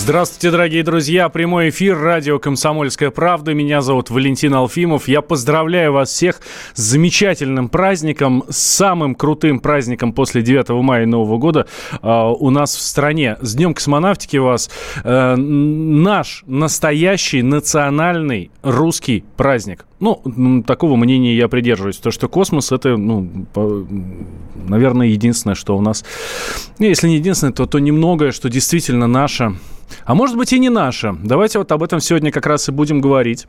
Здравствуйте, дорогие друзья. Прямой эфир радио «Комсомольская правда». Меня зовут Валентин Алфимов. Я поздравляю вас всех с замечательным праздником, с самым крутым праздником после 9 мая Нового года э, у нас в стране. С Днем космонавтики вас. Э, наш настоящий национальный русский праздник. Ну, такого мнения я придерживаюсь. То, что космос это, ну, по, наверное, единственное, что у нас... Если не единственное, то, то немногое, что действительно наше а может быть и не наша. Давайте вот об этом сегодня как раз и будем говорить.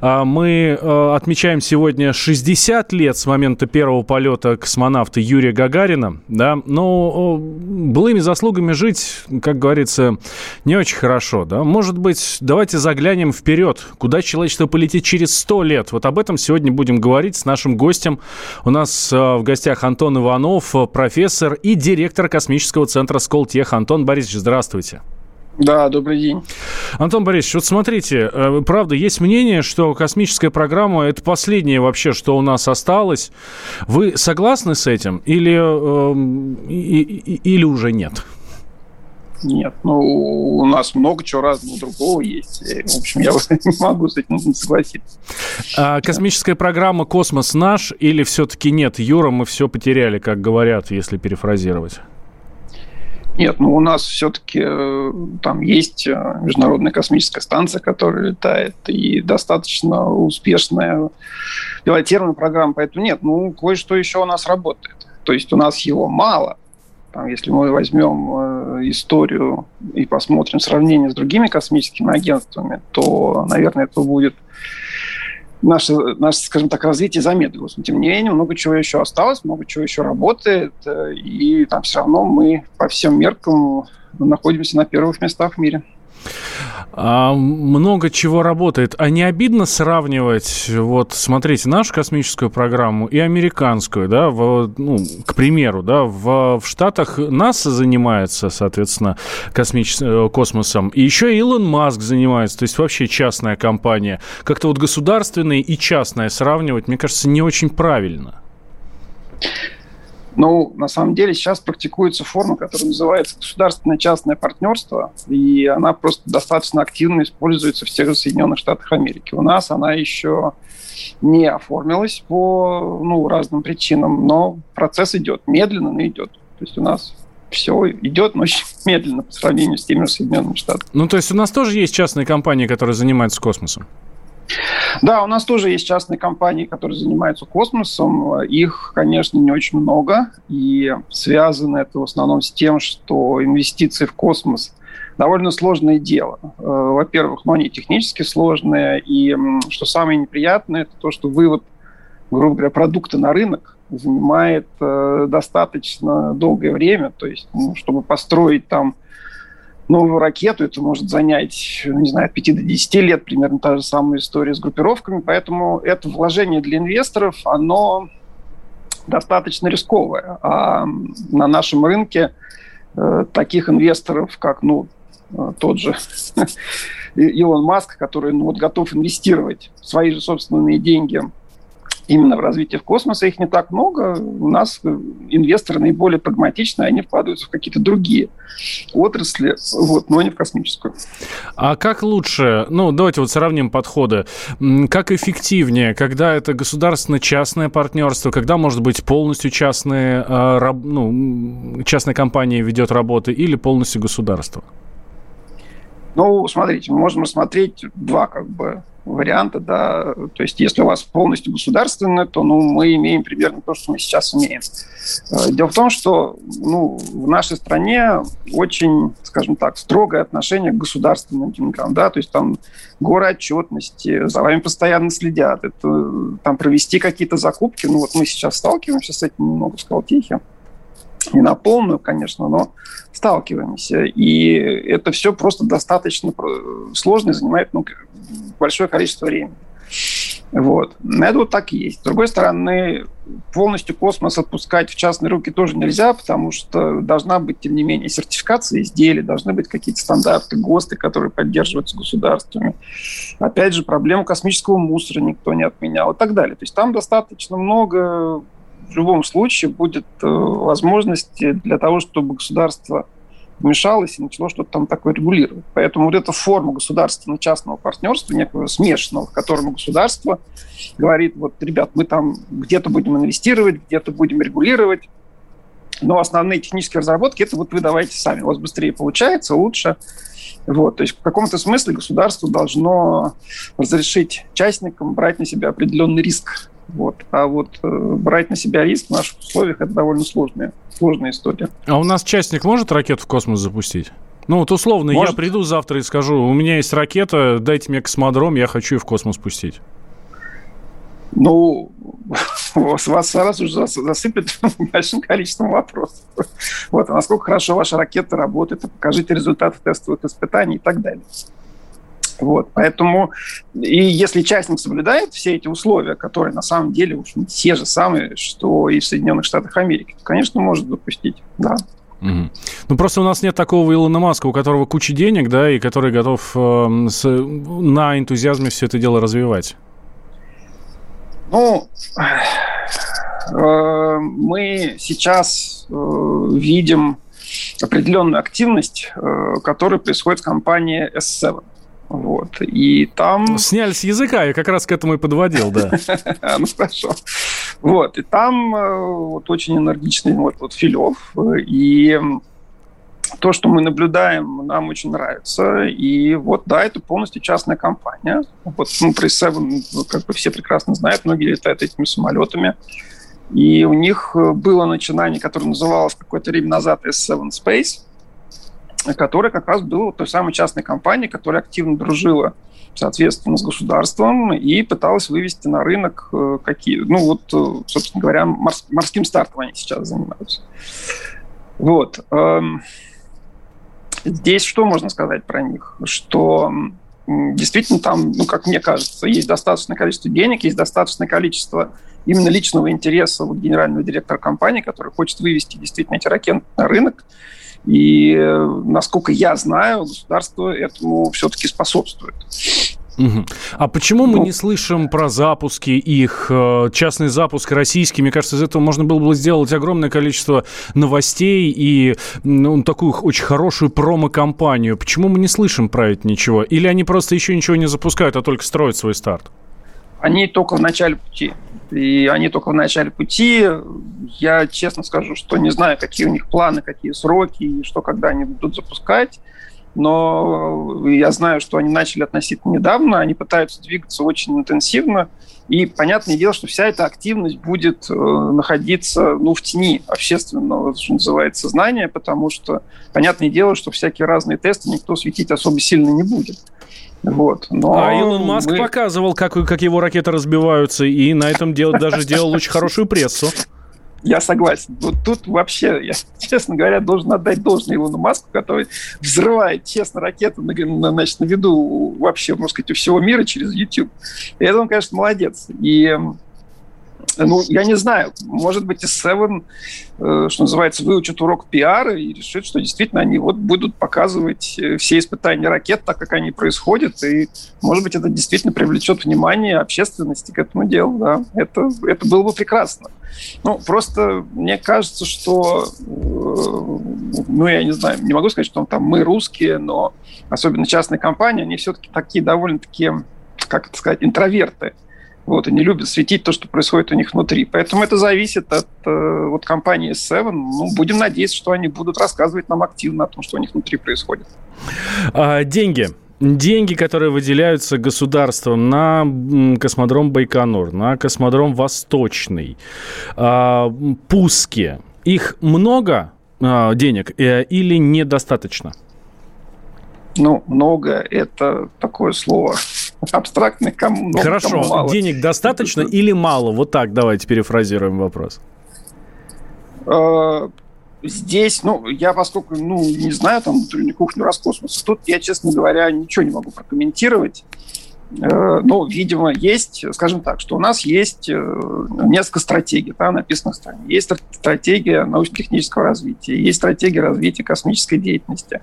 А, мы э, отмечаем сегодня 60 лет с момента первого полета космонавта Юрия Гагарина. Да? Но былыми заслугами жить, как говорится, не очень хорошо. Да? Может быть, давайте заглянем вперед, куда человечество полетит через 100 лет. Вот об этом сегодня будем говорить с нашим гостем. У нас э, в гостях Антон Иванов, профессор и директор космического центра Сколтех. Антон Борисович, здравствуйте. Да, добрый день. Антон Борисович, вот смотрите, э, правда, есть мнение, что космическая программа – это последнее вообще, что у нас осталось. Вы согласны с этим или, э, или уже нет? Нет, ну, у нас много чего разного другого есть. В общем, я не могу с этим согласиться. А космическая программа «Космос наш» или все-таки нет? Юра, мы все потеряли, как говорят, если перефразировать. Нет, ну у нас все-таки э, там есть э, международная космическая станция, которая летает, и достаточно успешная пилотированная программа, поэтому нет, ну кое-что еще у нас работает. То есть у нас его мало. Там, если мы возьмем э, историю и посмотрим сравнение с другими космическими агентствами, то, наверное, это будет наше, наше, скажем так, развитие замедлилось. Но, тем не менее, много чего еще осталось, много чего еще работает, э, и там все равно мы по всем меркам находимся на первых местах в мире. А, много чего работает. А не обидно сравнивать, вот, смотрите, нашу космическую программу и американскую, да, в, ну, к примеру, да, в, в Штатах НАСА занимается, соответственно, космич... Э, космосом, и еще Илон Маск занимается, то есть вообще частная компания. Как-то вот государственное и частное сравнивать, мне кажется, не очень правильно. Ну, на самом деле сейчас практикуется форма, которая называется государственное частное партнерство, и она просто достаточно активно используется в тех же Соединенных Штатах Америки. У нас она еще не оформилась по ну, разным причинам, но процесс идет, медленно, но идет. То есть у нас все идет, но очень медленно по сравнению с теми же Соединенными Штатами. Ну, то есть у нас тоже есть частные компании, которые занимаются космосом? Да, у нас тоже есть частные компании, которые занимаются космосом. Их, конечно, не очень много. И связано это в основном с тем, что инвестиции в космос довольно сложное дело. Э, во-первых, ну, они технически сложные. И что самое неприятное, это то, что вывод, грубо говоря, продукта на рынок занимает э, достаточно долгое время. То есть, ну, чтобы построить там новую ракету, это может занять, не знаю, от 5 до 10 лет, примерно та же самая история с группировками, поэтому это вложение для инвесторов, оно достаточно рисковое. А на нашем рынке э, таких инвесторов, как, ну, э, тот же Илон Маск, который ну, вот, готов инвестировать свои же собственные деньги именно в развитие в космосе их не так много. У нас инвесторы наиболее прагматичные, они вкладываются в какие-то другие отрасли, вот, но не в космическую. А как лучше, ну, давайте вот сравним подходы, как эффективнее, когда это государственно-частное партнерство, когда, может быть, полностью частные, а, ну, частная компания ведет работы или полностью государство? Ну, смотрите, мы можем рассмотреть два как бы варианта, да, то есть если у вас полностью государственное, то ну, мы имеем примерно то, что мы сейчас имеем. Э, дело в том, что ну, в нашей стране очень, скажем так, строгое отношение к государственным деньгам, да, то есть там горы отчетности, за вами постоянно следят, это там провести какие-то закупки, ну вот мы сейчас сталкиваемся с этим немного в Скалтихе, не на полную, конечно, но сталкиваемся. И это все просто достаточно сложно и занимает ну, большое количество времени. Вот. Это вот так и есть. С другой стороны, полностью космос отпускать в частные руки тоже нельзя, потому что должна быть, тем не менее, сертификация изделий, должны быть какие-то стандарты, ГОСТы, которые поддерживаются государствами. Опять же, проблему космического мусора никто не отменял и так далее. То есть там достаточно много в любом случае будет э, возможности для того, чтобы государство вмешалось и начало что-то там такое регулировать. Поэтому вот эта форма государственно-частного партнерства, некого смешанного, в котором государство говорит, вот, ребят, мы там где-то будем инвестировать, где-то будем регулировать, но основные технические разработки, это вот вы давайте сами. У вас быстрее получается, лучше. Вот, то есть в каком-то смысле государство должно разрешить частникам брать на себя определенный риск вот. А вот э, брать на себя риск в наших условиях это довольно сложная, сложная история. А у нас частник может ракету в космос запустить? Ну вот условно, может. я приду завтра и скажу, у меня есть ракета, дайте мне космодром, я хочу ее в космос пустить. Ну, вас сразу же засыпят большим количеством вопросов. Вот, а насколько хорошо ваша ракета работает, покажите результаты тестовых испытаний и так далее. Вот, поэтому, и если частник соблюдает все эти условия, которые на самом деле уж те же самые, что и в Соединенных Штатах Америки, то, конечно, может допустить, да. Угу. Ну, просто у нас нет такого Илона Маска, у которого куча денег, да, и который готов э, с, на энтузиазме все это дело развивать. Ну, э, мы сейчас э, видим определенную активность, э, которая происходит в компании S7. Вот. И там... Сняли с языка, я как раз к этому и подводил, да. Ну, хорошо. Вот. И там э, вот очень энергичный вот, вот Филев. И то, что мы наблюдаем, нам очень нравится. И вот, да, это полностью частная компания. Вот ну, про S7, как бы все прекрасно знают, многие летают этими самолетами. И у них было начинание, которое называлось какое-то время назад S7 Space – которая как раз была той самой частной компанией, которая активно дружила соответственно, с государством и пыталась вывести на рынок э, какие, ну вот, э, собственно говоря, морс, морским стартом они сейчас занимаются. Вот. Эм, здесь что можно сказать про них? Что действительно там, ну, как мне кажется, есть достаточное количество денег, есть достаточное количество именно личного интереса вот генерального директора компании, который хочет вывести действительно эти ракеты на рынок. И, насколько я знаю, государство этому все-таки способствует. Угу. А почему мы ну, не слышим про запуски их, э, частный запуск российский? Мне кажется, из этого можно было бы сделать огромное количество новостей и ну, такую очень хорошую промо-компанию. Почему мы не слышим про это ничего? Или они просто еще ничего не запускают, а только строят свой старт? Они только в начале пути и они только в начале пути. Я честно скажу, что не знаю, какие у них планы, какие сроки и что, когда они будут запускать. Но я знаю, что они начали относительно недавно, они пытаются двигаться очень интенсивно. И понятное дело, что вся эта активность будет э, находиться ну, в тени общественного, что называется, знания, потому что понятное дело, что всякие разные тесты никто светить особо сильно не будет. Вот. Но а Илон Маск мы... показывал, как, как его ракеты разбиваются, и на этом дел, даже делал очень хорошую прессу. Я согласен. Вот тут вообще, я, честно говоря, должен отдать должное Илону Маску, который взрывает, честно, ракеты на, на, значит, на виду вообще, можно сказать, у всего мира через YouTube. И это он, конечно, молодец. И ну, я не знаю, может быть, и Seven, э, что называется, выучат урок пиара и решит, что действительно они вот будут показывать э, все испытания ракет так, как они происходят, и, может быть, это действительно привлечет внимание общественности к этому делу, да, это, это было бы прекрасно. Ну, просто мне кажется, что, э, ну, я не знаю, не могу сказать, что там мы русские, но особенно частные компании, они все-таки такие довольно-таки, как это сказать, интроверты. Вот, они любят светить то, что происходит у них внутри. Поэтому это зависит от э, вот, компании Seven. Ну, будем надеяться, что они будут рассказывать нам активно о том, что у них внутри происходит. А, деньги. Деньги, которые выделяются государством на космодром Байконур, на космодром Восточный, а, пуски, их много а, денег э, или недостаточно? Ну, много – это такое слово абстрактное, кому много, Хорошо, кому мало. денег достаточно или мало? Вот так давайте перефразируем вопрос. Э, здесь, ну, я поскольку, ну, не знаю там внутреннюю кухню Роскосмоса, тут я, честно говоря, ничего не могу прокомментировать. Э, ну, видимо, есть, скажем так, что у нас есть э, несколько стратегий, да, написано в стране. Есть стратегия научно-технического развития, есть стратегия развития космической деятельности.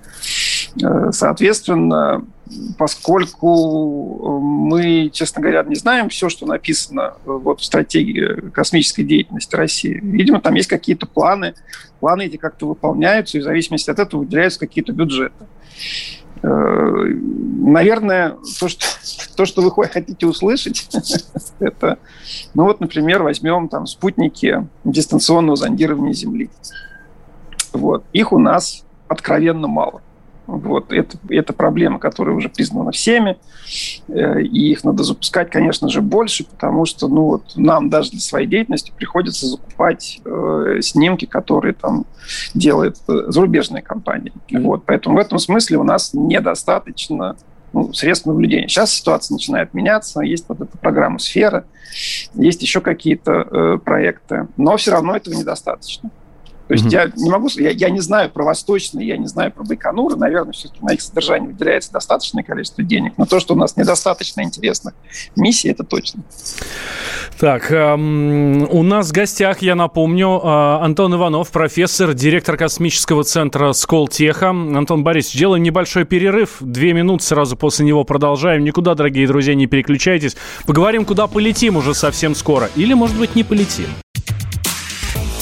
Э, соответственно, поскольку мы, честно говоря, не знаем все, что написано вот в стратегии космической деятельности России, видимо, там есть какие-то планы, планы эти как-то выполняются, и в зависимости от этого выделяются какие-то бюджеты. Наверное, то, что то, что вы хотите услышать, это, ну вот, например, возьмем там спутники дистанционного зондирования Земли. Вот. Их у нас откровенно мало. Вот. Это, это проблема, которая уже признана всеми, э, и их надо запускать, конечно же, больше, потому что ну, вот, нам даже для своей деятельности приходится закупать э, снимки, которые там делают э, зарубежные компании. Вот. Поэтому в этом смысле у нас недостаточно ну, средств наблюдения. Сейчас ситуация начинает меняться, есть вот эта программа «Сфера», есть еще какие-то э, проекты, но все равно этого недостаточно. То есть mm-hmm. я не могу, я, я не знаю про Восточный, я не знаю про Байконур, наверное, все-таки на их содержание выделяется достаточное количество денег, но то, что у нас недостаточно интересных миссий, это точно. Так, эм, у нас в гостях, я напомню, э, Антон Иванов, профессор, директор космического центра Сколтеха. Антон Борисович, делаем небольшой перерыв, две минуты, сразу после него продолжаем. Никуда, дорогие друзья, не переключайтесь. Поговорим, куда полетим уже совсем скоро. Или, может быть, не полетим.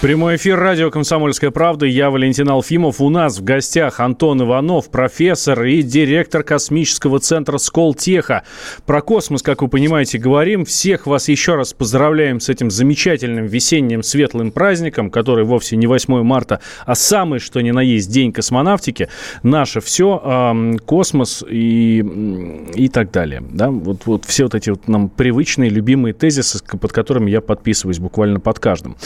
Прямой эфир радио «Комсомольская правда». Я Валентин Алфимов. У нас в гостях Антон Иванов, профессор и директор космического центра Сколтеха. Про космос, как вы понимаете, говорим. Всех вас еще раз поздравляем с этим замечательным весенним светлым праздником, который вовсе не 8 марта, а самый, что ни на есть, день космонавтики. Наше все, космос и, и так далее. Да? Вот, вот все вот эти вот нам привычные, любимые тезисы, под которыми я подписываюсь буквально под каждым.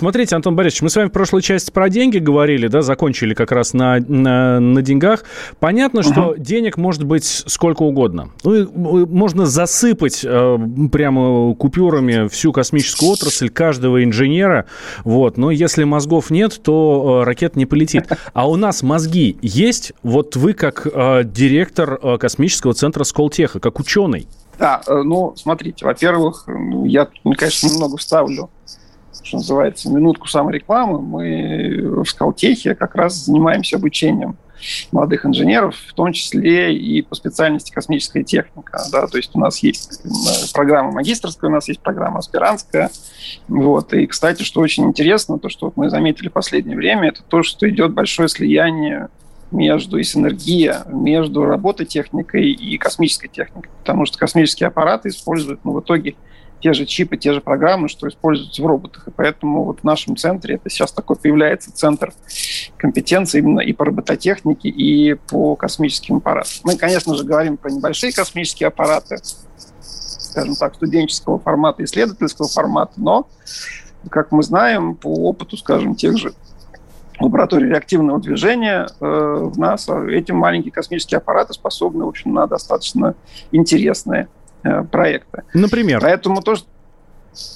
Смотрите, Антон Борисович, мы с вами в прошлой части про деньги говорили, да, закончили как раз на, на, на деньгах. Понятно, что uh-huh. денег может быть сколько угодно. Ну, можно засыпать э, прямо купюрами всю космическую отрасль, каждого инженера, вот. Но если мозгов нет, то э, ракета не полетит. А у нас мозги есть? Вот вы как э, директор э, космического центра Сколтеха, как ученый. Да, э, ну, смотрите, во-первых, я, конечно, немного вставлю что называется, минутку саморекламы, мы в Скалтехе как раз занимаемся обучением молодых инженеров, в том числе и по специальности космическая техника. Да, то есть у нас есть программа магистрская, у нас есть программа аспирантская. Вот. И, кстати, что очень интересно, то, что мы заметили в последнее время, это то, что идет большое слияние между и синергия между работой техникой и космической техникой. Потому что космические аппараты используют ну, в итоге те же чипы, те же программы, что используются в роботах. И поэтому вот в нашем центре это сейчас такой появляется центр компетенции именно и по робототехнике, и по космическим аппаратам. Мы, конечно же, говорим про небольшие космические аппараты, скажем так, студенческого формата, исследовательского формата, но, как мы знаем, по опыту, скажем, тех же лабораторий реактивного движения э, в НАСА, эти маленькие космические аппараты способны, в общем, на достаточно интересные проекта. Например? Поэтому тоже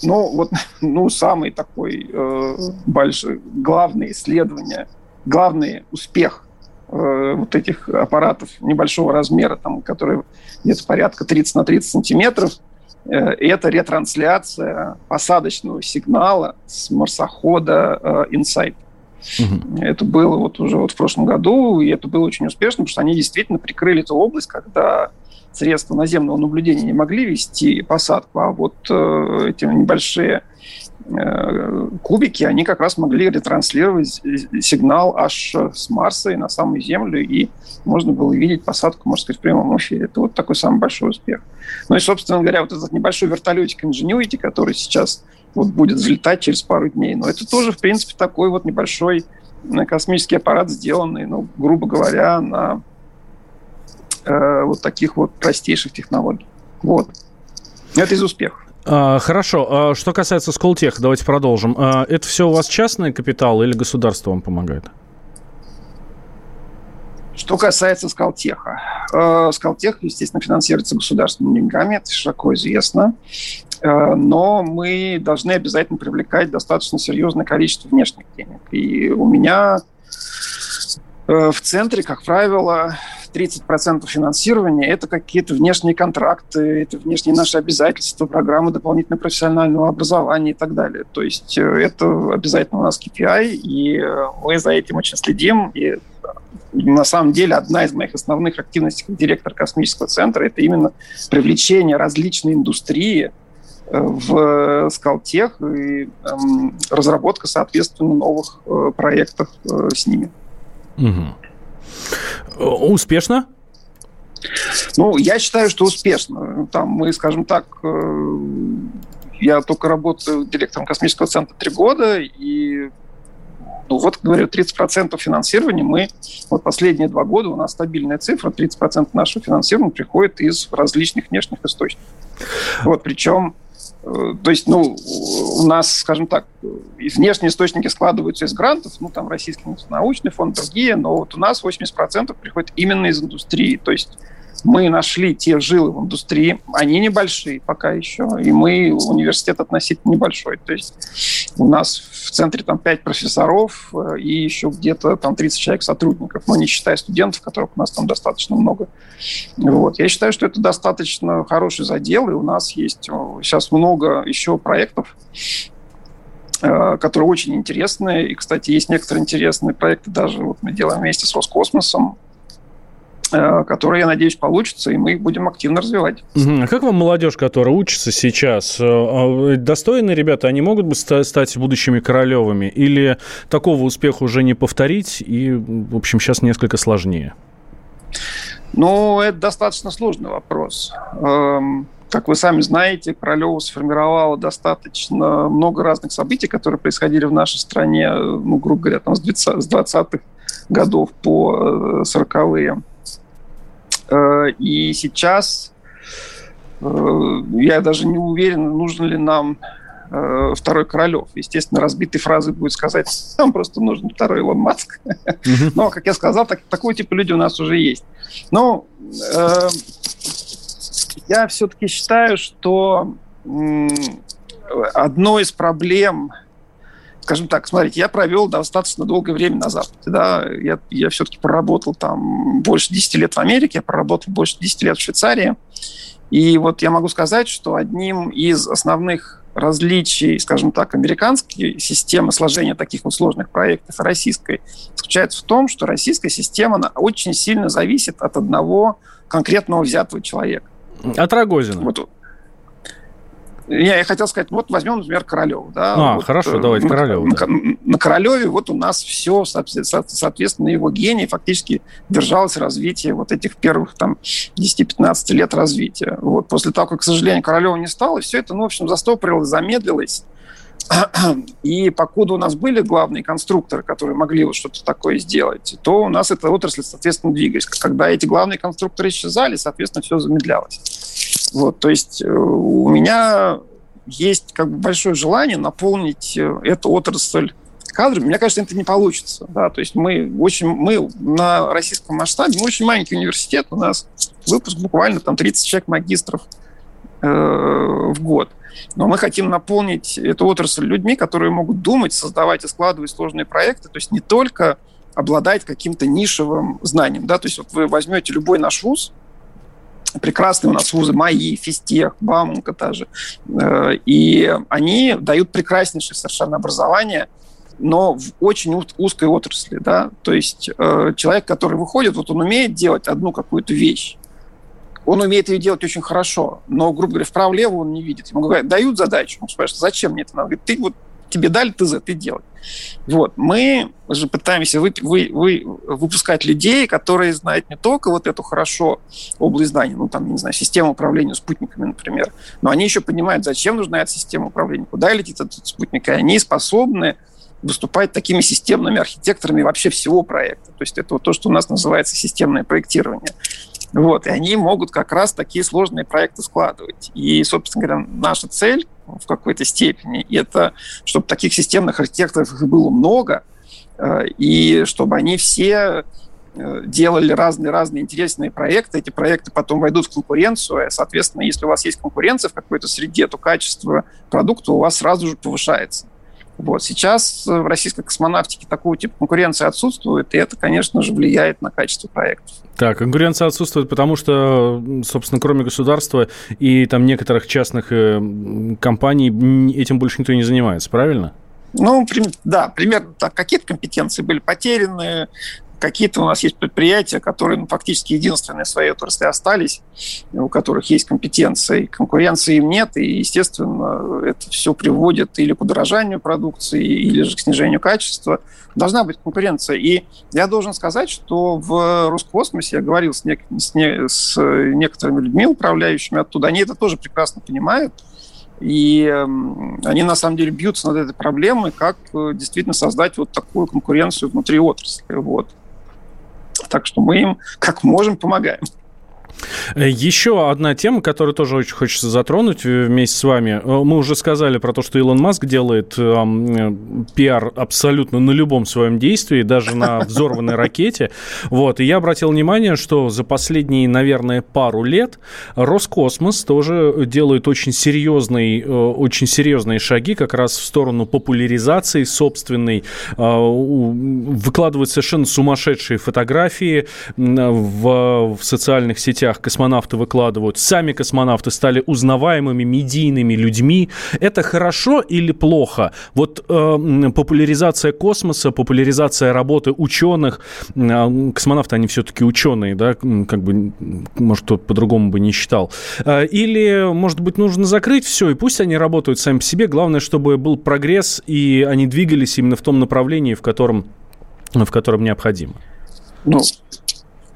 ну, вот, ну, самый такой э, большой, главное исследование, главный успех э, вот этих аппаратов небольшого размера, там, которые где-то порядка 30 на 30 сантиметров, э, это ретрансляция посадочного сигнала с марсохода э, Insight. Угу. Это было вот уже вот в прошлом году, и это было очень успешно, потому что они действительно прикрыли эту область, когда средства наземного наблюдения не могли вести посадку, а вот э, эти небольшие э, кубики, они как раз могли ретранслировать сигнал аж с Марса и на самую Землю, и можно было видеть посадку, можно сказать, в прямом эфире. Это вот такой самый большой успех. Ну и, собственно говоря, вот этот небольшой вертолетик Ingenuity, который сейчас вот будет взлетать через пару дней, но это тоже, в принципе, такой вот небольшой э, космический аппарат, сделанный, ну, грубо говоря, на э, вот таких вот простейших технологий. Вот. Это из успехов. А, хорошо. А, что касается Сколтех, давайте продолжим. А, это все у вас частный капитал или государство вам помогает? Что касается Скалтеха. Э, Скалтех, естественно, финансируется государственными деньгами, это широко известно. Э, но мы должны обязательно привлекать достаточно серьезное количество внешних денег. И у меня в центре, как правило, 30% финансирования – это какие-то внешние контракты, это внешние наши обязательства, программы дополнительного профессионального образования и так далее. То есть это обязательно у нас KPI, и мы за этим очень следим. И на самом деле одна из моих основных активностей как директор космического центра – это именно привлечение различной индустрии э, в Скалтех и эм, разработка, соответственно, новых э, проектов э, с ними. Угу. Успешно? Ну, я считаю, что успешно. Там мы, скажем так, э, я только работаю директором космического центра три года, и ну вот, говорю, 30% финансирования мы, вот последние два года у нас стабильная цифра, 30% нашего финансирования приходит из различных внешних источников. Вот, причем э, то есть, ну, у нас, скажем так, внешние источники складываются из грантов, ну, там, Российский научный фонд, другие, но вот у нас 80% приходит именно из индустрии. То есть мы нашли те жилы в индустрии, они небольшие пока еще, и мы университет относительно небольшой. То есть у нас в центре там 5 профессоров э, и еще где-то там 30 человек сотрудников, но не считая студентов, которых у нас там достаточно много. Вот. Я считаю, что это достаточно хороший задел, и у нас есть сейчас много еще проектов, э, которые очень интересные. И, кстати, есть некоторые интересные проекты, даже вот мы делаем вместе с Роскосмосом, которые, я надеюсь, получатся, и мы их будем активно развивать. А как вам молодежь, которая учится сейчас? Э, а, достойные ребята, они могут бы стать будущими Королевыми? Или такого успеха уже не повторить, и, в общем, сейчас несколько сложнее? Ну, это достаточно сложный вопрос. Эм, как вы сами знаете, Королева сформировала достаточно много разных событий, которые происходили в нашей стране, ну, грубо говоря, там, с 20-х годов по 40-е. Э, и сейчас э, я даже не уверен, нужен ли нам э, второй Королев. Естественно, разбитой фразы будет сказать, нам просто нужен второй Илон Маск. Но, как я сказал, так, такого типа люди у нас уже есть. Но э, я все-таки считаю, что э, одной из проблем скажем так, смотрите, я провел достаточно долгое время на Западе. Да? Я, я все-таки проработал там больше 10 лет в Америке, я проработал больше 10 лет в Швейцарии. И вот я могу сказать, что одним из основных различий, скажем так, американской системы сложения таких вот сложных проектов и российской заключается в том, что российская система она очень сильно зависит от одного конкретного взятого человека. От Рогозина. Вот, я, я хотел сказать, вот возьмем, например, Королева. Да? А, вот, хорошо, давайте Королева. На, да. на Королеве вот у нас все, соответственно, его гений фактически держалось развитие вот этих первых там 10-15 лет развития. Вот после того, как, к сожалению, Королева не стало, все это, ну, в общем, застопорилось, замедлилось. И покуда у нас были главные конструкторы, которые могли вот что-то такое сделать, то у нас эта отрасль, соответственно, двигалась. Когда эти главные конструкторы исчезали, соответственно, все замедлялось. Вот, то есть э, у меня есть как бы большое желание наполнить э, эту отрасль кадрами. Мне кажется, это не получится. Да? То есть мы очень, мы на российском масштабе, мы очень маленький университет, у нас выпуск буквально там 30 человек магистров э, в год. Но мы хотим наполнить эту отрасль людьми, которые могут думать, создавать и складывать сложные проекты, то есть не только обладать каким-то нишевым знанием. Да? То есть вот вы возьмете любой наш вуз, прекрасные у нас вузы, МАИ, Физтех, Бауманка та же. Э, и они дают прекраснейшее совершенно образование, но в очень узкой отрасли. Да? То есть э, человек, который выходит, вот он умеет делать одну какую-то вещь, он умеет ее делать очень хорошо, но, грубо говоря, вправо-лево он не видит. Ему говорят, дают задачу, он спрашивает, зачем мне это надо? Говорит, ты вот тебе дали ТЗ, ты делай. Вот. Мы же пытаемся вы, вы, вы, выпускать людей, которые знают не только вот эту хорошо область знаний, ну, там, не знаю, систему управления спутниками, например, но они еще понимают, зачем нужна эта система управления, куда летит этот спутник, и они способны выступать такими системными архитекторами вообще всего проекта. То есть это вот то, что у нас называется системное проектирование. Вот, и они могут как раз такие сложные проекты складывать. И, собственно говоря, наша цель в какой-то степени это, чтобы таких системных архитекторов было много, э, и чтобы они все э, делали разные-разные интересные проекты. Эти проекты потом войдут в конкуренцию. И, соответственно, если у вас есть конкуренция в какой-то среде, то качество продукта у вас сразу же повышается. Вот. Сейчас в российской космонавтике такого типа конкуренции отсутствует, и это, конечно же, влияет на качество проектов. Так, конкуренция отсутствует, потому что, собственно, кроме государства и там некоторых частных э, компаний этим больше никто не занимается, правильно? Ну, да, примерно так. Какие-то компетенции были потеряны, Какие-то у нас есть предприятия, которые ну, фактически единственные в своей отрасли остались, у которых есть компетенции. Конкуренции им нет, и, естественно, это все приводит или к удорожанию продукции, или же к снижению качества. Должна быть конкуренция. И я должен сказать, что в Роскосмосе я говорил с, нек- с, не- с некоторыми людьми, управляющими оттуда, они это тоже прекрасно понимают. И эм, они на самом деле бьются над этой проблемой, как э, действительно создать вот такую конкуренцию внутри отрасли. Вот. Так что мы им как можем помогаем. Э, Еще одна тема, которую тоже очень хочется затронуть э, вместе с вами. Э, мы уже сказали про то, что Илон Маск делает э, пиар абсолютно на любом своем действии, даже на взорванной ракете. Вот. И я обратил внимание, что за последние, наверное, пару лет Роскосмос тоже делает очень серьезные, очень серьезные шаги как раз в сторону популяризации собственной. Выкладывает совершенно сумасшедшие фотографии в, в социальных сетях космонавты выкладывают, сами космонавты стали узнаваемыми медийными людьми. Это хорошо или плохо? Вот э, популяризация космоса, популяризация работы ученых, э, космонавты, они все-таки ученые, да, как бы, может, кто по-другому бы не считал. Э, или, может быть, нужно закрыть все, и пусть они работают сами по себе. Главное, чтобы был прогресс, и они двигались именно в том направлении, в котором, в котором необходимо. Ну,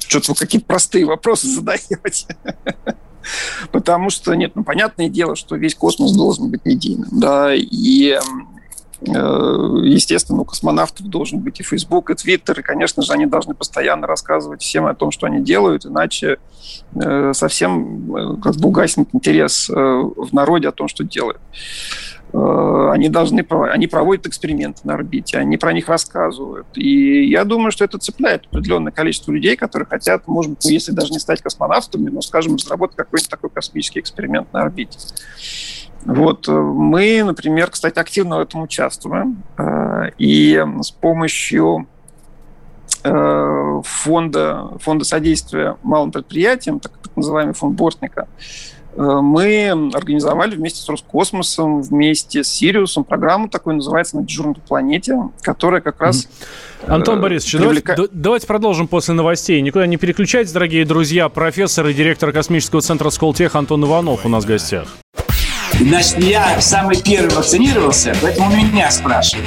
что-то вы какие-то простые вопросы задаете. Потому что, нет, ну, понятное дело, что весь космос должен быть медийным, да, и э, естественно, у космонавтов должен быть и Facebook, и Twitter, и, конечно же, они должны постоянно рассказывать всем о том, что они делают, иначе э, совсем э, как бы угаснет интерес в народе о том, что делают. Э, они должны они проводят эксперименты на орбите, они про них рассказывают. И я думаю, что это цепляет определенное количество людей, которые хотят, может быть, если даже не стать космонавтами, но, скажем, разработать какой-нибудь такой космический эксперимент на орбите. Вот э, мы, например, кстати, активно в этом участвуем. Э, и с помощью фонда, фонда содействия малым предприятиям, так, так называемый фонд Бортника, мы организовали вместе с Роскосмосом, вместе с Сириусом программу такую, называется «На дежурной планете», которая как раз... Антон э, Борисович, привлека... давайте, давайте продолжим после новостей. Никуда не переключайтесь, дорогие друзья. Профессор и директор космического центра Сколтех Антон Иванов у нас в гостях. Значит, я самый первый вакцинировался, поэтому меня спрашивают.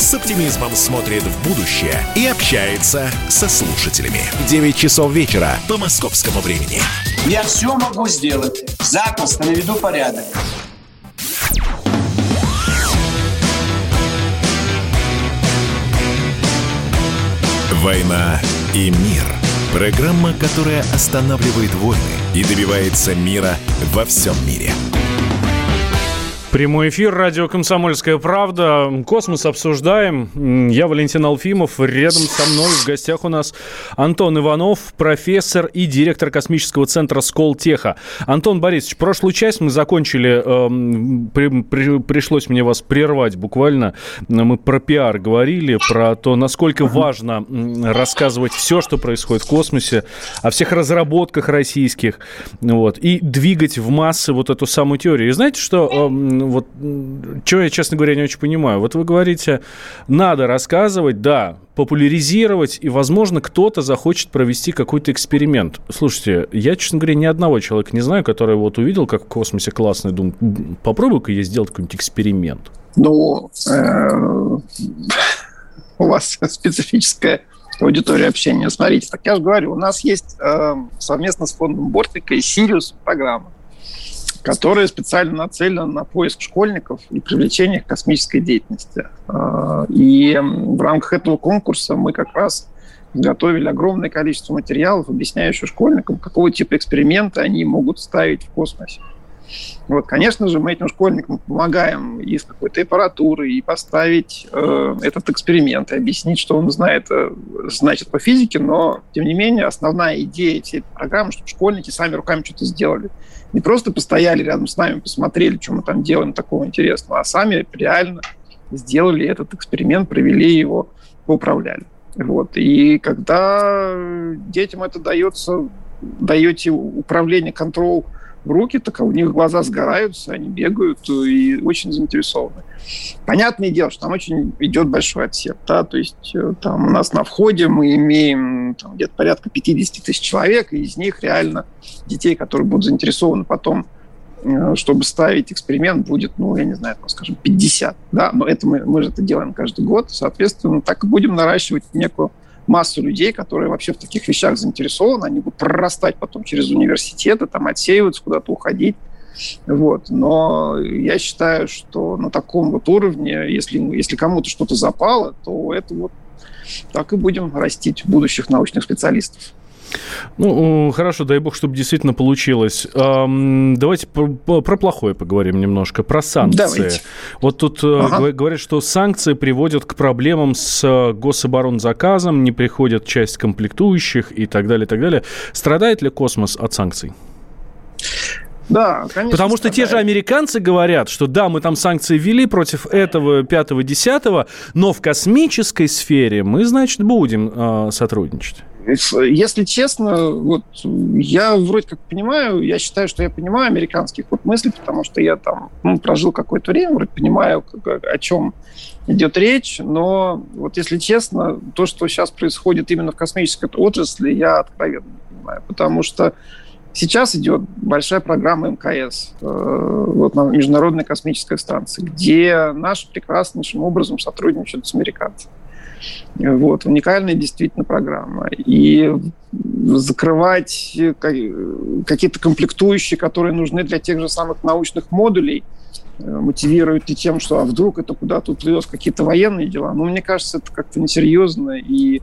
с оптимизмом смотрит в будущее и общается со слушателями. 9 часов вечера по московскому времени. Я все могу сделать. Запросто наведу порядок. «Война и мир» – программа, которая останавливает войны и добивается мира во всем мире – Прямой эфир, радио «Комсомольская правда». Космос обсуждаем. Я Валентин Алфимов. Рядом со мной в гостях у нас Антон Иванов, профессор и директор космического центра Сколтеха. Антон Борисович, прошлую часть мы закончили, э, при, при, пришлось мне вас прервать буквально. Мы про пиар говорили, про то, насколько важно рассказывать все, что происходит в космосе, о всех разработках российских, вот, и двигать в массы вот эту самую теорию. И знаете, что э, вот, что я, честно говоря, не очень понимаю. Вот вы говорите, надо рассказывать, да, популяризировать, и, возможно, кто-то захочет провести какой-то эксперимент. Слушайте, я, честно говоря, ни одного человека не знаю, который вот увидел, как в космосе классно, и думает, попробуй-ка я сделать какой-нибудь эксперимент. Ну, э, у вас специфическая аудитория общения. Смотрите, так я же говорю, у нас есть э, совместно с фондом Бортика и Сириус программа которая специально нацелена на поиск школьников и привлечение к космической деятельности. А, и в рамках этого конкурса мы как раз готовили огромное количество материалов, объясняющих школьникам, какого типа эксперименты они могут ставить в космосе. Вот, конечно же, мы этим школьникам помогаем и с какой-то аппаратурой, и поставить э, этот эксперимент, и объяснить, что он знает, э, значит по физике, но, тем не менее, основная идея всей этой программы, чтобы школьники сами руками что-то сделали. Не просто постояли рядом с нами, посмотрели, что мы там делаем такого интересного, а сами реально сделали этот эксперимент, провели его, поуправляли. Вот. И когда детям это дается, даете управление, контроль руки, так у них глаза сгораются, они бегают и очень заинтересованы. Понятное дело, что там очень идет большой отсек. Да? То есть э, там у нас на входе мы имеем там, где-то порядка 50 тысяч человек, и из них реально детей, которые будут заинтересованы потом э, чтобы ставить эксперимент, будет, ну, я не знаю, скажем, 50. Да? Но это мы, мы же это делаем каждый год. Соответственно, так и будем наращивать некую массу людей, которые вообще в таких вещах заинтересованы, они будут прорастать потом через университеты, там отсеиваться, куда-то уходить. Вот. Но я считаю, что на таком вот уровне, если, если кому-то что-то запало, то это вот так и будем растить будущих научных специалистов. Ну, хорошо, дай бог, чтобы действительно получилось. Давайте про, про плохое поговорим немножко, про санкции. Давайте. Вот тут э, ага. говорят, что санкции приводят к проблемам с э, гособоронзаказом, не приходят часть комплектующих и так далее, и так далее. Страдает ли космос от санкций? Да, конечно. Потому что те же американцы говорят, что да, мы там санкции ввели против этого, пятого, десятого, но в космической сфере мы, значит, будем э, сотрудничать. Если честно, вот я вроде как понимаю, я считаю, что я понимаю американских вот мыслей, потому что я там ну, прожил какое-то время, вроде понимаю, как, о чем идет речь, но вот если честно, то, что сейчас происходит именно в космической отрасли, я откровенно не понимаю, потому что Сейчас идет большая программа МКС, э, вот на Международной космической станции, где наши прекраснейшим образом сотрудничают с американцами. Вот, уникальная действительно программа. И закрывать какие-то комплектующие, которые нужны для тех же самых научных модулей, э, мотивируют и тем, что а вдруг это куда-то уплывет в какие-то военные дела. Но ну, мне кажется, это как-то несерьезно и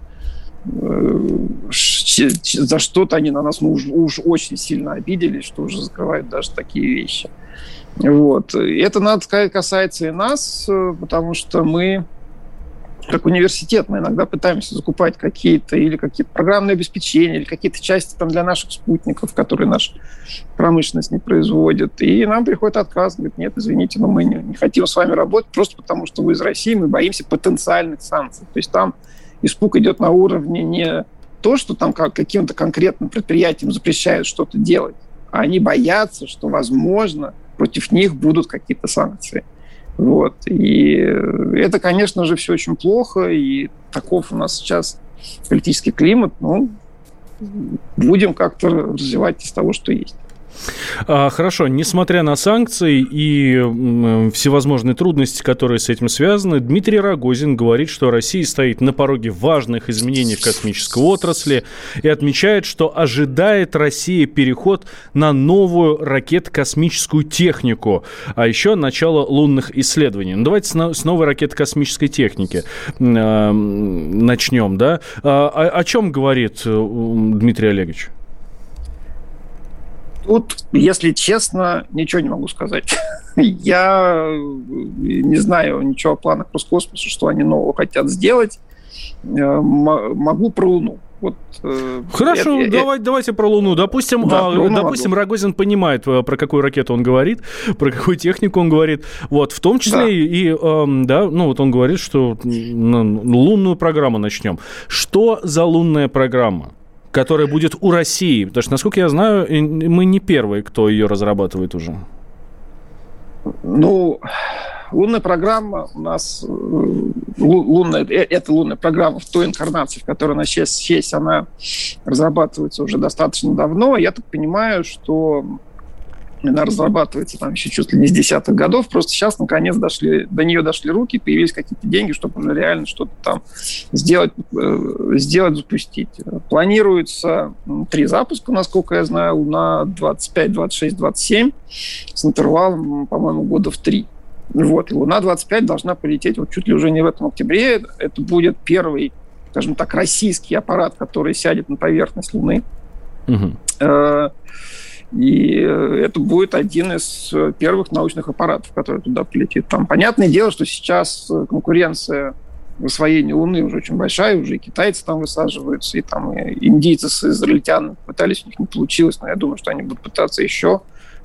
э, за что-то они на нас ну, уж, уж очень сильно обиделись, что уже закрывают даже такие вещи. Вот. Это, надо сказать, касается и нас, э, потому что мы как университет мы иногда пытаемся закупать какие-то или какие-то программные обеспечения, или какие-то части там для наших спутников, которые наша промышленность не производит. И нам приходит отказ, говорит, нет, извините, но мы не, не хотим с вами работать просто потому, что вы из России, мы боимся потенциальных санкций. То есть там испуг идет на уровне не то, что там как, каким-то конкретным предприятиям запрещают что-то делать, а они боятся, что, возможно, против них будут какие-то санкции. Вот. И это, конечно же, все очень плохо, и таков у нас сейчас политический климат. Ну, будем как-то развивать из того, что есть. А, хорошо, несмотря на санкции и всевозможные трудности, которые с этим связаны, Дмитрий Рогозин говорит, что Россия стоит на пороге важных изменений в космической отрасли и отмечает, что ожидает Россия переход на новую ракетно-космическую технику, а еще начало лунных исследований. Ну, давайте с новой ракетно-космической техники э, начнем, да? А, о, о чем говорит э, Дмитрий Олегович? Тут, если честно, ничего не могу сказать. Я не знаю ничего о планах Роскосмоса, что они нового хотят сделать. Э, могу про Луну. Вот, э, Хорошо, это, давай, это, давайте про Луну. Допустим, да, а, допустим Рогозин понимает, э, про какую ракету он говорит, про какую технику он говорит. Вот, в том числе да. и, э, да, ну вот он говорит, что лунную программу начнем. Что за лунная программа? Которая будет у России? Потому что, насколько я знаю, мы не первые, кто ее разрабатывает уже. Ну, лунная программа у нас, э, лунная, э, это лунная программа в той инкарнации, в которой она сейчас есть, она разрабатывается уже достаточно давно. Я так понимаю, что она разрабатывается там еще чуть ли не с десятых годов, просто сейчас наконец дошли, до нее дошли руки, появились какие-то деньги, чтобы уже реально что-то там сделать, э, сделать, запустить. Планируется три запуска, насколько я знаю, на 25, 26, 27 с интервалом, по-моему, года в три. Вот, Луна-25 должна полететь вот чуть ли уже не в этом октябре. Это будет первый, скажем так, российский аппарат, который сядет на поверхность Луны. Угу. И э, это будет один из э, первых научных аппаратов, который туда полетит. Там понятное дело, что сейчас э, конкуренция в освоении Луны уже очень большая, уже и китайцы там высаживаются, и там и индийцы с израильтян пытались, у них не получилось, но я думаю, что они будут пытаться еще.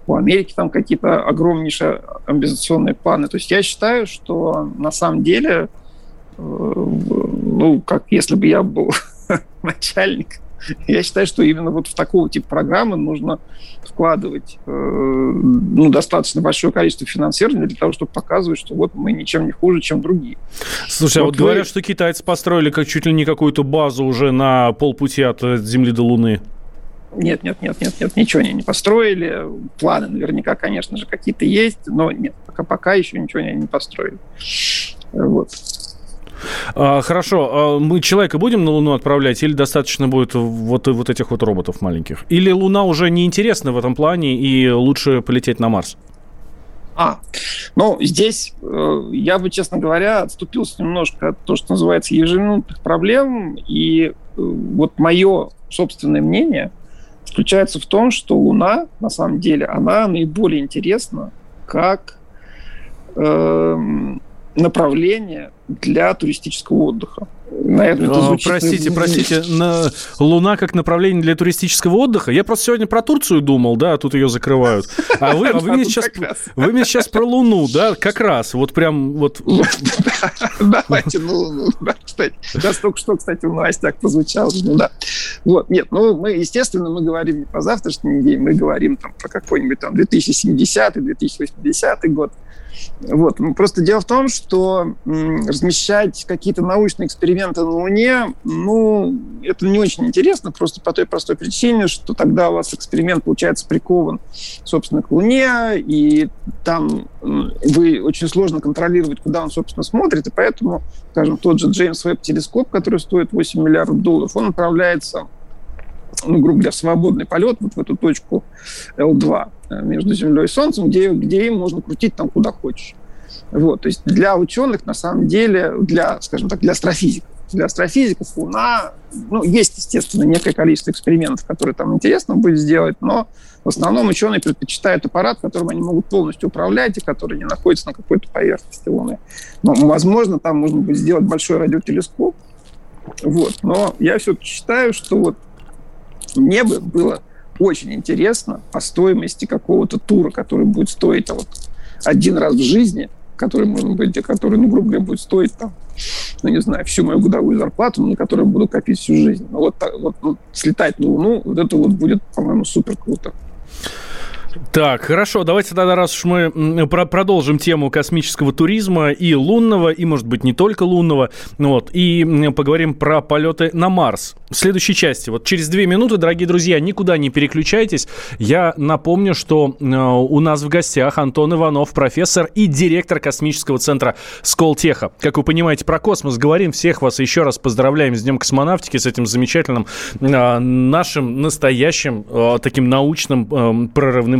У Америки там какие-то огромнейшие амбициозные планы. То есть я считаю, что на самом деле, ну, как если бы я был начальник Я считаю, что именно вот в такого типа программы нужно вкладывать э, ну, достаточно большое количество финансирования для того, чтобы показывать, что вот мы ничем не хуже, чем другие. Слушай, вот а вот вы... говорят, что китайцы построили как чуть ли не какую-то базу уже на полпути от э, Земли до Луны. Нет, нет, нет, нет, нет, ничего они не построили. Планы наверняка, конечно же, какие-то есть, но нет, пока, пока еще ничего они не построили. Вот. А, хорошо, а мы человека будем на Луну отправлять или достаточно будет вот, вот этих вот роботов маленьких? Или Луна уже неинтересна в этом плане и лучше полететь на Марс? А, ну, здесь э, я бы, честно говоря, отступился немножко от того, что называется ежеминутных проблем. И э, вот мое собственное мнение заключается в том, что Луна, на самом деле, она наиболее интересна как э, направление для туристического отдыха. Наверное, это звучит... Простите, простите, на... Луна как направление для туристического отдыха? Я просто сегодня про Турцию думал, да, а тут ее закрывают. А вы, а вы, мне, сейчас, вы мне сейчас про Луну, да, как раз, вот прям вот... Давайте, ну, да, кстати. Сейчас только что, кстати, в новостях прозвучало, ну да. Вот, нет, ну, мы, естественно, мы говорим не про завтрашний день, мы говорим там про какой-нибудь там 2070-2080 год. Вот. Просто дело в том, что размещать какие-то научные эксперименты на Луне, ну, это не очень интересно, просто по той простой причине, что тогда у вас эксперимент, получается, прикован, собственно, к Луне, и там вы очень сложно контролировать, куда он, собственно, смотрит, и поэтому, скажем, тот же Джеймс Веб телескоп, который стоит 8 миллиардов долларов, он направляется ну, грубо говоря, свободный полет вот в эту точку L2 э, между Землей и Солнцем, где, где им можно крутить там куда хочешь. Вот, то есть для ученых, на самом деле, для, скажем так, для астрофизиков, для астрофизиков Луна, ну, есть, естественно, некое количество экспериментов, которые там интересно будет сделать, но в основном ученые предпочитают аппарат, которым они могут полностью управлять и который не находится на какой-то поверхности Луны. Но, возможно, там можно будет сделать большой радиотелескоп, вот. Но я все-таки считаю, что вот мне бы было очень интересно по стоимости какого-то тура, который будет стоить вот один раз в жизни, который, может быть, который, ну, грубо говоря, будет стоить там, ну, не знаю, всю мою годовую зарплату, на которую буду копить всю жизнь. Но вот, вот, вот слетать на Луну, вот это вот будет, по-моему, супер круто. Так, хорошо, давайте тогда, раз уж мы про продолжим тему космического туризма и лунного, и, может быть, не только лунного, вот, и поговорим про полеты на Марс. В следующей части, вот через две минуты, дорогие друзья, никуда не переключайтесь. Я напомню, что э, у нас в гостях Антон Иванов, профессор и директор космического центра Сколтеха. Как вы понимаете, про космос говорим. Всех вас еще раз поздравляем с Днем космонавтики, с этим замечательным э, нашим настоящим э, таким научным э, прорывным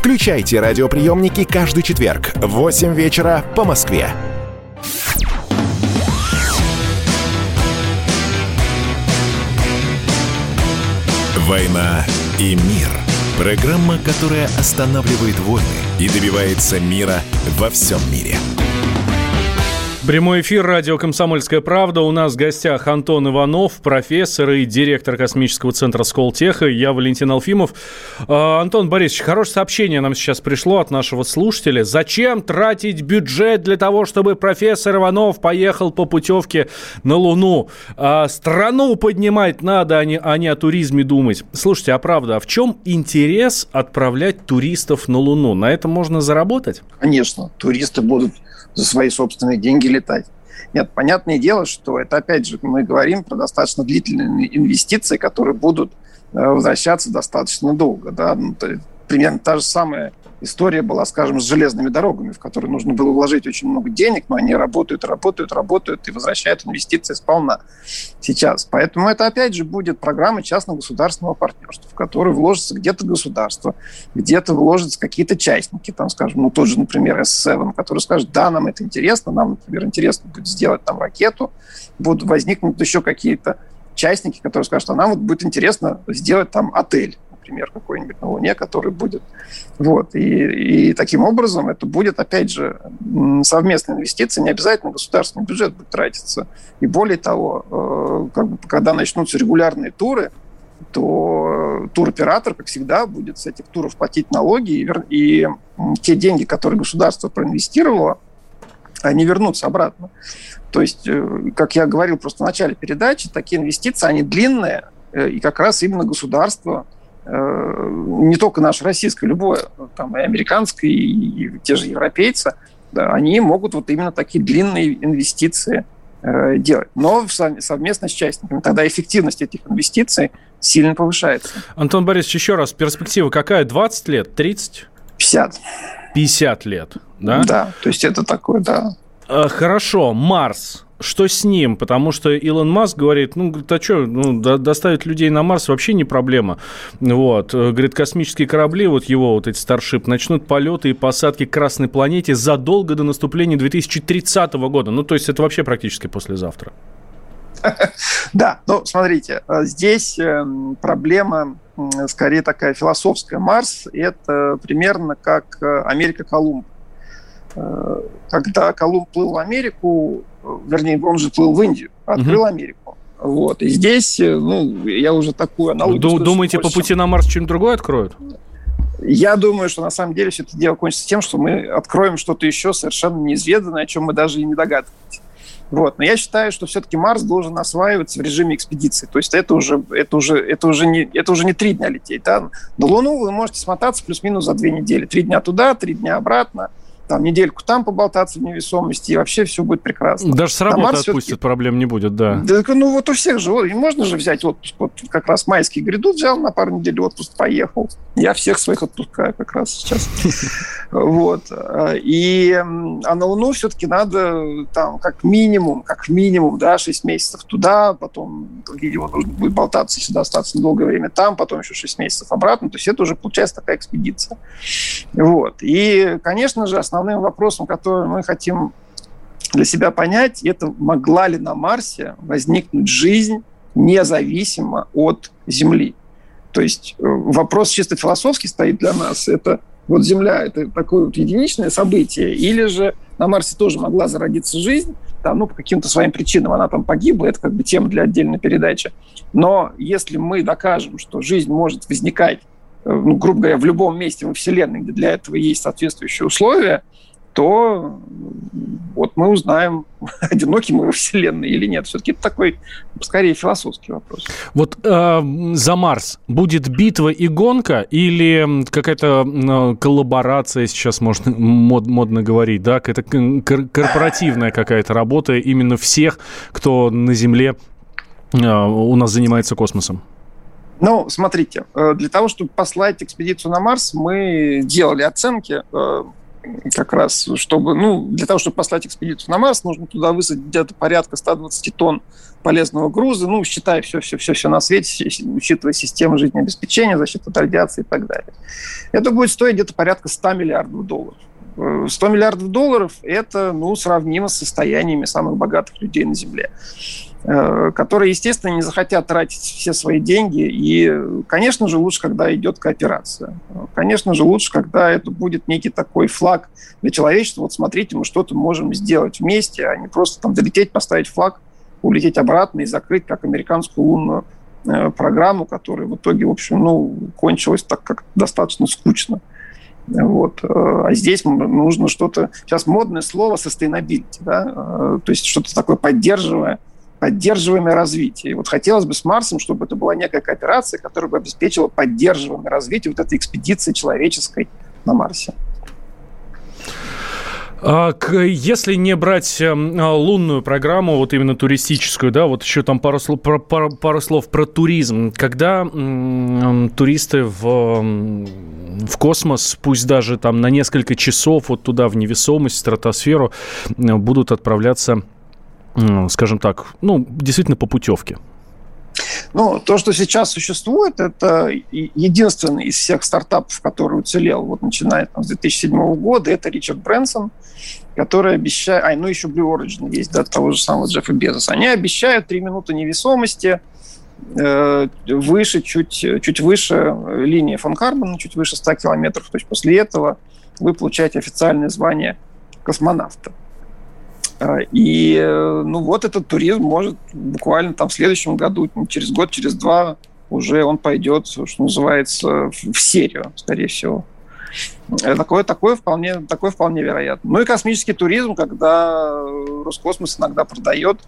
Включайте радиоприемники каждый четверг в 8 вечера по Москве. «Война и мир» – программа, которая останавливает войны и добивается мира во всем мире – Прямой эфир радио «Комсомольская правда». У нас в гостях Антон Иванов, профессор и директор космического центра Сколтеха. Я Валентин Алфимов. А, Антон Борисович, хорошее сообщение нам сейчас пришло от нашего слушателя. Зачем тратить бюджет для того, чтобы профессор Иванов поехал по путевке на Луну? А, страну поднимать надо, а не, а не о туризме думать. Слушайте, а правда, а в чем интерес отправлять туристов на Луну? На этом можно заработать? Конечно, туристы будут за свои собственные деньги летать. Нет, понятное дело, что это, опять же, мы говорим про достаточно длительные инвестиции, которые будут э, возвращаться достаточно долго. Да? Ну, примерно та же самая история была, скажем, с железными дорогами, в которые нужно было вложить очень много денег, но они работают, работают, работают и возвращают инвестиции сполна сейчас. Поэтому это, опять же, будет программа частно-государственного партнерства, в которой вложится где-то государство, где-то вложатся какие-то частники, там, скажем, ну, тот же, например, S7, который скажет, да, нам это интересно, нам, например, интересно будет сделать там ракету, будут возникнут еще какие-то частники, которые скажут, а нам вот будет интересно сделать там отель например, какой-нибудь на Луне, который будет. Вот. И, и таким образом это будет, опять же, совместная инвестиция, не обязательно государственный бюджет будет тратиться. И более того, э, как бы, когда начнутся регулярные туры, то туроператор, как всегда, будет с этих туров платить налоги, и, и те деньги, которые государство проинвестировало, они вернутся обратно. То есть, э, как я говорил просто в начале передачи, такие инвестиции, они длинные, э, и как раз именно государство – не только наше российское, любое, там, и американское, и, и те же европейцы, да, они могут вот именно такие длинные инвестиции э, делать, но совместно с частниками. Тогда эффективность этих инвестиций сильно повышается. Антон Борисович, еще раз, перспектива какая? 20 лет? 30? 50. 50 лет, да? Да, то есть это такое, да. Э, хорошо, Марс что с ним? Потому что Илон Маск говорит, ну, а что, ну, доставить людей на Марс вообще не проблема. Вот. Говорит, космические корабли, вот его вот эти Starship, начнут полеты и посадки к Красной планете задолго до наступления 2030 года. Ну, то есть это вообще практически послезавтра. Да, ну, смотрите, э, здесь эм, проблема скорее такая философская. Марс – это примерно как э, Америка Колумб. Э, когда Колумб плыл в Америку, вернее, он же плыл в Индию, открыл угу. Америку. Вот. И здесь, э, ну, я уже такую аналогию... Ду- думаете, по пути на Марс что-нибудь другое откроют? Я думаю, что на самом деле все это дело кончится тем, что мы откроем что-то еще совершенно неизведанное, о чем мы даже и не догадываемся. Вот. Но я считаю, что все-таки Марс должен осваиваться в режиме экспедиции. То есть это уже, это уже, это уже, не, это уже не три дня лететь. Да? На Луну вы можете смотаться плюс-минус за две недели. Три дня туда, три дня обратно там недельку там поболтаться в невесомости, и вообще все будет прекрасно. Даже с работы отпустят, проблем не будет, да. да. Ну вот у всех же, и можно же взять отпуск, вот как раз майский грядут, взял на пару недель отпуск, поехал. Я всех своих отпускаю как раз сейчас. Вот. И, а на Луну все-таки надо там как минимум, как минимум, да, 6 месяцев туда, потом его нужно будет болтаться сюда, остаться долгое время там, потом еще 6 месяцев обратно. То есть это уже получается такая экспедиция. Вот. И, конечно же, основным вопросом, который мы хотим для себя понять, это могла ли на Марсе возникнуть жизнь независимо от Земли. То есть э, вопрос чисто философский стоит для нас. Это вот Земля – это такое вот единичное событие, или же на Марсе тоже могла зародиться жизнь, там, ну, по каким-то своим причинам она там погибла, это как бы тема для отдельной передачи. Но если мы докажем, что жизнь может возникать, э, ну, грубо говоря, в любом месте во Вселенной, где для этого есть соответствующие условия, то вот мы узнаем, одиноки мы во Вселенной или нет. Все-таки это такой, скорее, философский вопрос. Вот э, за Марс будет битва и гонка или какая-то коллаборация, сейчас можно мод, модно говорить, да, это корпоративная какая-то работа именно всех, кто на Земле э, у нас занимается космосом? Ну, смотрите, э, для того, чтобы послать экспедицию на Марс, мы делали оценки э, как раз, чтобы, ну, для того, чтобы послать экспедицию на Марс, нужно туда высадить где-то порядка 120 тонн полезного груза, ну, считая все-все-все на свете, учитывая систему жизнеобеспечения, защиту от радиации и так далее. Это будет стоить где-то порядка 100 миллиардов долларов. 100 миллиардов долларов – это, ну, сравнимо с состояниями самых богатых людей на Земле. Э, которые, естественно, не захотят тратить все свои деньги. И, конечно же, лучше, когда идет кооперация. Конечно же, лучше, когда это будет некий такой флаг для человечества. Вот смотрите, мы что-то можем сделать вместе, а не просто там долететь, поставить флаг, улететь обратно и закрыть, как американскую лунную э, программу, которая в итоге, в общем, ну, кончилась так как достаточно скучно. Вот. Э, а здесь нужно что-то... Сейчас модное слово sustainability, да? то есть что-то такое поддерживая поддерживаемое развитие. И вот хотелось бы с Марсом, чтобы это была некая кооперация, которая бы обеспечила поддерживаемое развитие вот этой экспедиции человеческой на Марсе. А, если не брать эм, а, лунную программу, вот именно туристическую, да, вот еще там пару слов, пару, пару слов про туризм. Когда м, туристы в, в космос, пусть даже там на несколько часов вот туда в невесомость, в стратосферу, будут отправляться скажем так, ну, действительно по путевке? Ну, то, что сейчас существует, это единственный из всех стартапов, который уцелел, вот начиная там, с 2007 года, это Ричард Брэнсон, который обещает... А, ну, еще Blue Origin есть, да, того же самого Джеффа Безоса. Они обещают 3 минуты невесомости, э, выше, чуть, чуть выше линии фон Карбона, чуть выше 100 километров. То есть после этого вы получаете официальное звание космонавта. А, и э, ну вот этот туризм может буквально там в следующем году, через год, через два уже он пойдет, что называется, в серию, скорее всего. Э, такое, такое, вполне, такое вполне вероятно. Ну и космический туризм, когда Роскосмос иногда продает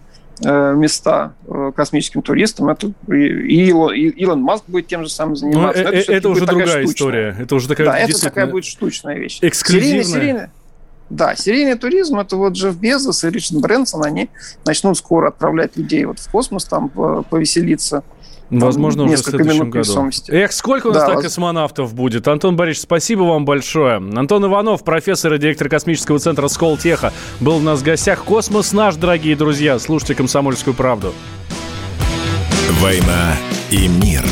э, места космическим туристам. Это и Илон, и Илон Маск будет тем же самым заниматься. Но это, это уже другая история. Это уже такая да, это такая будет штучная вещь. Эксклюзивная. Серийный, серийный, да, серийный туризм, это вот Джефф Безос и Ричард Брэнсон, они начнут скоро отправлять людей вот в космос, там повеселиться. Возможно, уже в следующем году. Эх, сколько у нас да, так воз... космонавтов будет. Антон Борисович, спасибо вам большое. Антон Иванов, профессор и директор космического центра Сколтеха, был у нас в гостях. Космос наш, дорогие друзья. Слушайте «Комсомольскую правду». «Война и мир».